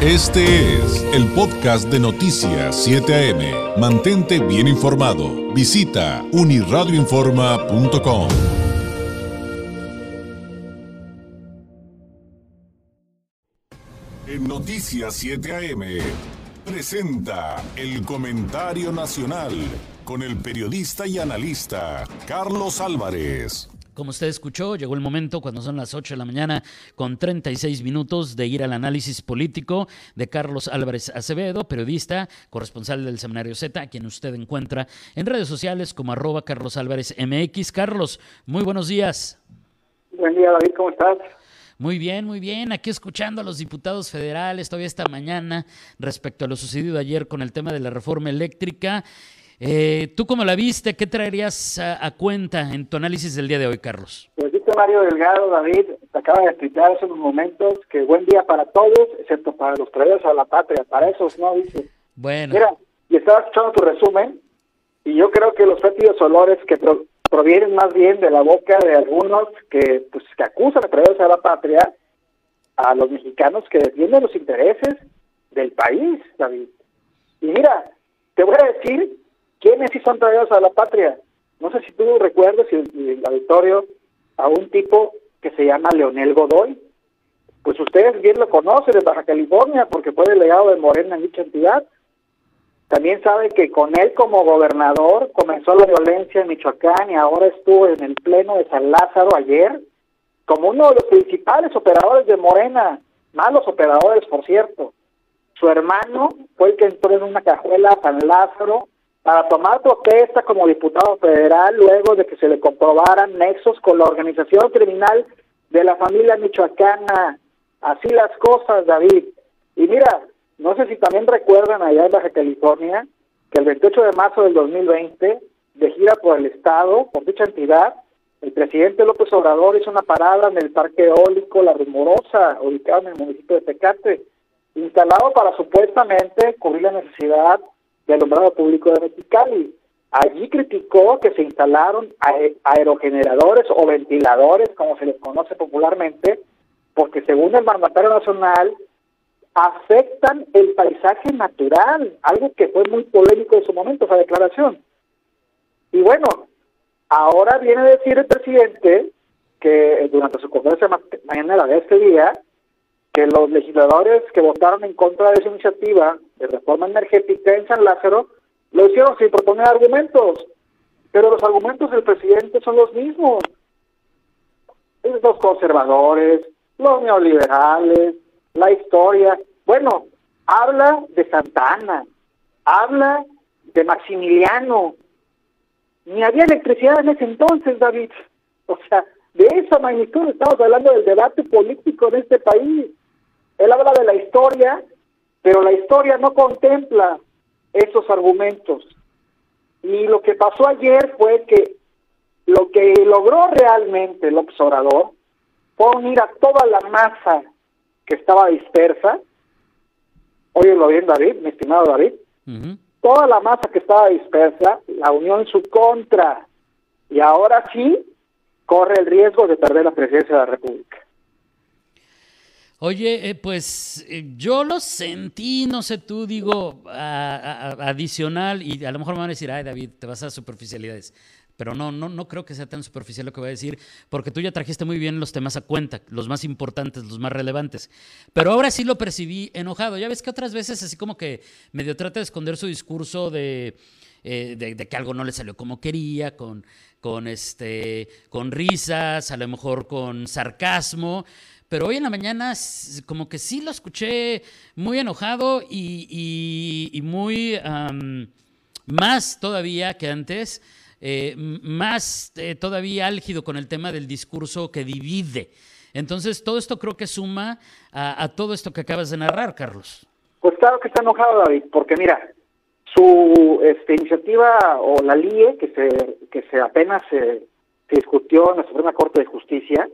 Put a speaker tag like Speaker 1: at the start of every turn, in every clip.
Speaker 1: Este es el podcast de Noticias 7 AM. Mantente bien informado. Visita uniradioinforma.com. En Noticias 7 AM presenta el comentario nacional con el periodista y analista Carlos Álvarez.
Speaker 2: Como usted escuchó, llegó el momento cuando son las 8 de la mañana con 36 minutos de ir al análisis político de Carlos Álvarez Acevedo, periodista, corresponsal del Seminario Z, a quien usted encuentra en redes sociales como arroba Carlos Álvarez MX. Carlos, muy buenos días.
Speaker 3: Buen día, David, ¿cómo estás?
Speaker 2: Muy bien, muy bien. Aquí escuchando a los diputados federales todavía esta mañana respecto a lo sucedido ayer con el tema de la reforma eléctrica eh, ¿Tú cómo la viste? ¿Qué traerías a, cuenta en tu análisis del día de hoy, Carlos?
Speaker 3: Pues dice Mario Delgado, David, te acaba de explicar hace unos momentos que buen día para todos, excepto para los traidores a la patria. Para esos no, dice.
Speaker 2: Bueno.
Speaker 3: Mira, y estaba escuchando tu resumen, y yo creo que los fétidos olores que provienen más bien de la boca de algunos que, pues, que acusan a traidores a la patria, a los mexicanos que defienden los intereses del país, David. Y mira, te voy a decir ¿Quiénes sí son traídos a la patria? No sé si tú recuerdas en el auditorio a un tipo que se llama Leonel Godoy. Pues ustedes bien lo conocen en Baja California porque fue delegado de Morena en dicha entidad. También saben que con él como gobernador comenzó la violencia en Michoacán y ahora estuvo en el pleno de San Lázaro ayer como uno de los principales operadores de Morena, malos operadores por cierto. Su hermano fue el que entró en una cajuela a San Lázaro para tomar protesta como diputado federal luego de que se le comprobaran nexos con la organización criminal de la familia michoacana. Así las cosas, David. Y mira, no sé si también recuerdan allá en Baja California que el 28 de marzo del 2020, de gira por el Estado, por dicha entidad, el presidente López Obrador hizo una parada en el Parque Eólico La Rumorosa, ubicado en el municipio de Tecate, instalado para supuestamente cubrir la necesidad de alumbrado público de Mexicali. Allí criticó que se instalaron aerogeneradores o ventiladores, como se les conoce popularmente, porque según el mandatario nacional afectan el paisaje natural, algo que fue muy polémico en su momento, esa declaración. Y bueno, ahora viene a decir el presidente que durante su conferencia mañana de este día, que los legisladores que votaron en contra de esa iniciativa de reforma energética en San Lázaro lo hicieron sin proponer argumentos, pero los argumentos del presidente son los mismos. Los conservadores, los neoliberales, la historia. Bueno, habla de Santana, habla de Maximiliano. Ni había electricidad en ese entonces, David. O sea, de esa magnitud estamos hablando del debate político en este país. Él habla de la historia, pero la historia no contempla esos argumentos. Y lo que pasó ayer fue que lo que logró realmente el observador fue unir a toda la masa que estaba dispersa. Óyelo bien, David, mi estimado David. Toda la masa que estaba dispersa la unió en su contra. Y ahora sí corre el riesgo de perder la presidencia de la República.
Speaker 2: Oye, eh, pues eh, yo lo sentí, no sé tú, digo, adicional, y a lo mejor me van a decir, ay David, te vas a superficialidades. Pero no, no, no creo que sea tan superficial lo que voy a decir, porque tú ya trajiste muy bien los temas a cuenta, los más importantes, los más relevantes. Pero ahora sí lo percibí enojado. Ya ves que otras veces así como que medio trata de esconder su discurso de, eh, de, de, que algo no le salió como quería, con, con, este, con risas, a lo mejor con sarcasmo pero hoy en la mañana como que sí lo escuché muy enojado y, muy más todavía que antes, eh, más eh, todavía álgido con el tema del discurso que divide. Entonces, todo esto creo que suma a, todo esto que acabas de narrar, Carlos.
Speaker 3: Pues claro que está enojado, David, porque mira, su este, iniciativa o la LIE que se, que se apenas se discutió en la Suprema Corte de Justicia,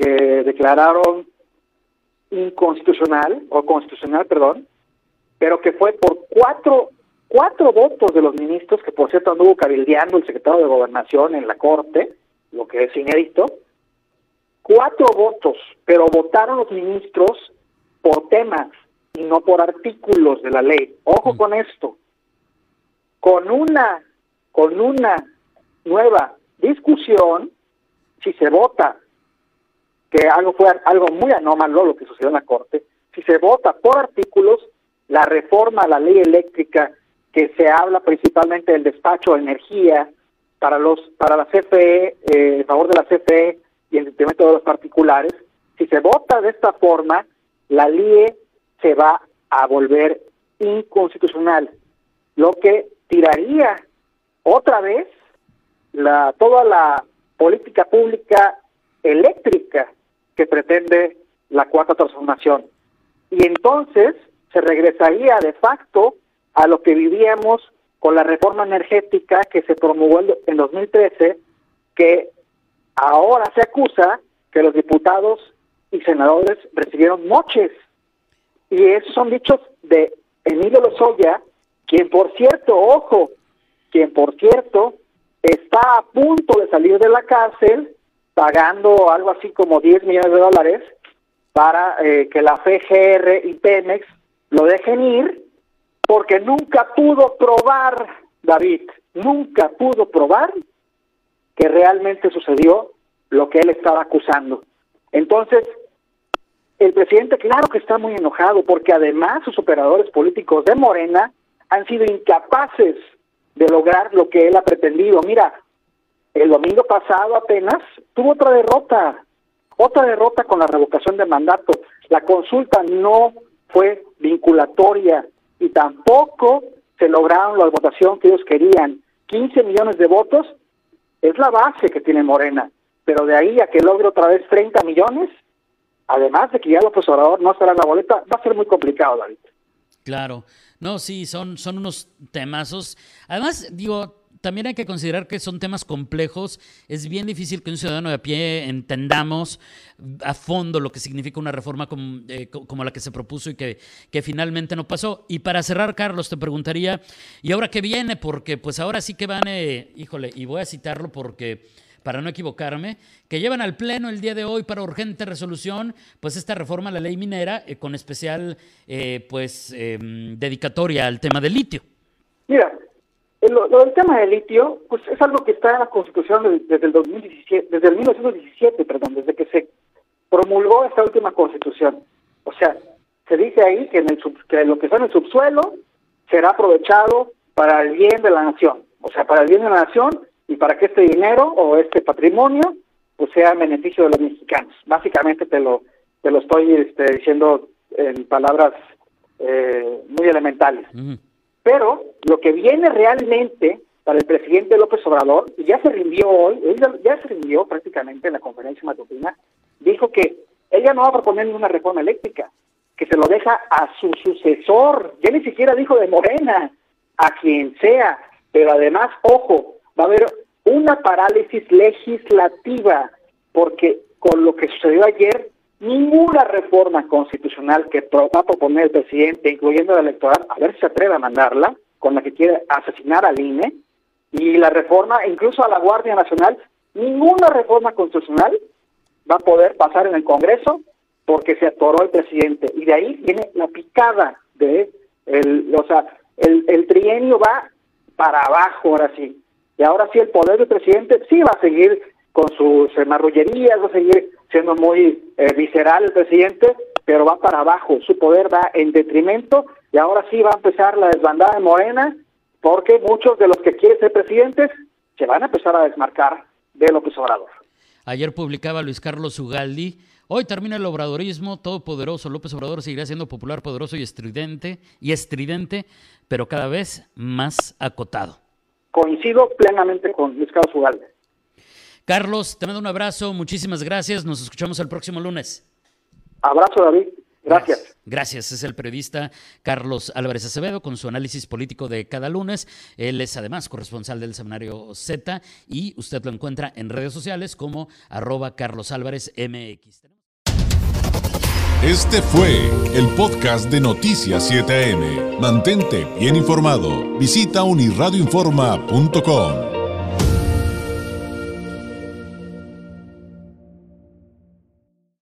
Speaker 3: que declararon inconstitucional, o constitucional, perdón, pero que fue por cuatro, cuatro votos de los ministros, que por cierto anduvo cabildeando el secretario de Gobernación en la Corte, lo que es inédito, cuatro votos, pero votaron los ministros por temas y no por artículos de la ley. Ojo con esto. Con una, con una nueva discusión, si se vota, que algo fue algo muy anómalo lo que sucedió en la Corte, si se vota por artículos, la reforma a la ley eléctrica que se habla principalmente del despacho de energía para los para la CFE, eh, en favor de la CFE y en detrimento de los particulares, si se vota de esta forma, la LIE se va a volver inconstitucional, lo que tiraría otra vez la toda la política pública eléctrica que pretende la cuarta transformación. Y entonces se regresaría de facto a lo que vivíamos con la reforma energética que se promulgó en 2013, que ahora se acusa que los diputados y senadores recibieron moches. Y esos son dichos de Emilio Lozoya, quien por cierto, ojo, quien por cierto está a punto de salir de la cárcel pagando algo así como 10 millones de dólares para eh, que la FGR y Pemex lo dejen ir porque nunca pudo probar, David, nunca pudo probar que realmente sucedió lo que él estaba acusando. Entonces, el presidente claro que está muy enojado porque además sus operadores políticos de Morena han sido incapaces de lograr lo que él ha pretendido. Mira, el domingo pasado apenas tuvo otra derrota, otra derrota con la revocación de mandato. La consulta no fue vinculatoria y tampoco se lograron la votación que ellos querían. 15 millones de votos es la base que tiene Morena, pero de ahí a que logre otra vez 30 millones, además de que ya López Obrador no estará en la boleta, va a ser muy complicado, David.
Speaker 2: Claro. No, sí, son, son unos temazos. Además, digo, también hay que considerar que son temas complejos. Es bien difícil que un ciudadano de a pie entendamos a fondo lo que significa una reforma como, eh, la que se propuso y que, finalmente no pasó. Y para cerrar, Carlos, te preguntaría, ¿y ahora qué viene? Porque pues ahora sí que van, eh, híjole, y voy a citarlo porque para no equivocarme, que llevan al Pleno el día de hoy para urgente resolución, pues esta reforma a la ley minera, eh, con especial pues em, dedicatoria al tema del litio.
Speaker 3: Mira, lo, del tema del litio, pues es algo que está en la Constitución desde el 2017, desde el 1917, perdón, desde que se promulgó esta última Constitución. O sea, se dice ahí que, en el que lo que está en el subsuelo será aprovechado para el bien de la nación, o sea, para el bien de la nación y para que este dinero o este patrimonio pues sea en beneficio de los mexicanos. Básicamente te lo te lo estoy este, diciendo en palabras eh, muy elementales. Pero lo que viene realmente para el presidente López Obrador, y ya se rindió hoy, ya se rindió prácticamente en la conferencia matutina, dijo que ella no va a proponer ninguna reforma eléctrica, que se lo deja a su sucesor, ya ni siquiera dijo de Morena, a quien sea, pero además, ojo, va a haber una parálisis legislativa, porque con lo que sucedió ayer, ninguna reforma constitucional que va a proponer el presidente, incluyendo la electoral, a ver si se atreve a mandarla, con la que quiere asesinar al INE, y la reforma, incluso a la Guardia Nacional, ninguna reforma constitucional va a poder pasar en el Congreso porque se atoró el presidente. Y de ahí viene la picada de, el, o sea, el, el trienio va para abajo ahora sí. Y ahora sí el poder del presidente sí va a seguir con sus marrullerías, va a seguir siendo muy eh, visceral el presidente, pero va para abajo, su poder va en detrimento y ahora sí va a empezar la desbandada de Morena, porque muchos de los que quieren ser presidentes se van a empezar a desmarcar de López Obrador.
Speaker 2: Ayer publicaba Luis Carlos Ugaldi, hoy termina el obradorismo, todopoderoso, López Obrador seguirá siendo popular, poderoso y estridente, y estridente, pero cada vez más acotado.
Speaker 3: Coincido plenamente con Luis Carlos Ugaldi.
Speaker 2: Carlos, te mando un abrazo, muchísimas gracias, nos escuchamos el próximo lunes.
Speaker 3: Abrazo, David. Gracias.
Speaker 2: Gracias. Es el periodista Carlos Álvarez Acevedo con su análisis político de cada lunes. Él es además corresponsal del semanario Z y usted lo encuentra en redes sociales como arroba Carlos Álvarez MX.
Speaker 1: Este fue el podcast de Noticias 7am. Mantente bien informado. Visita unirradioinforma.com.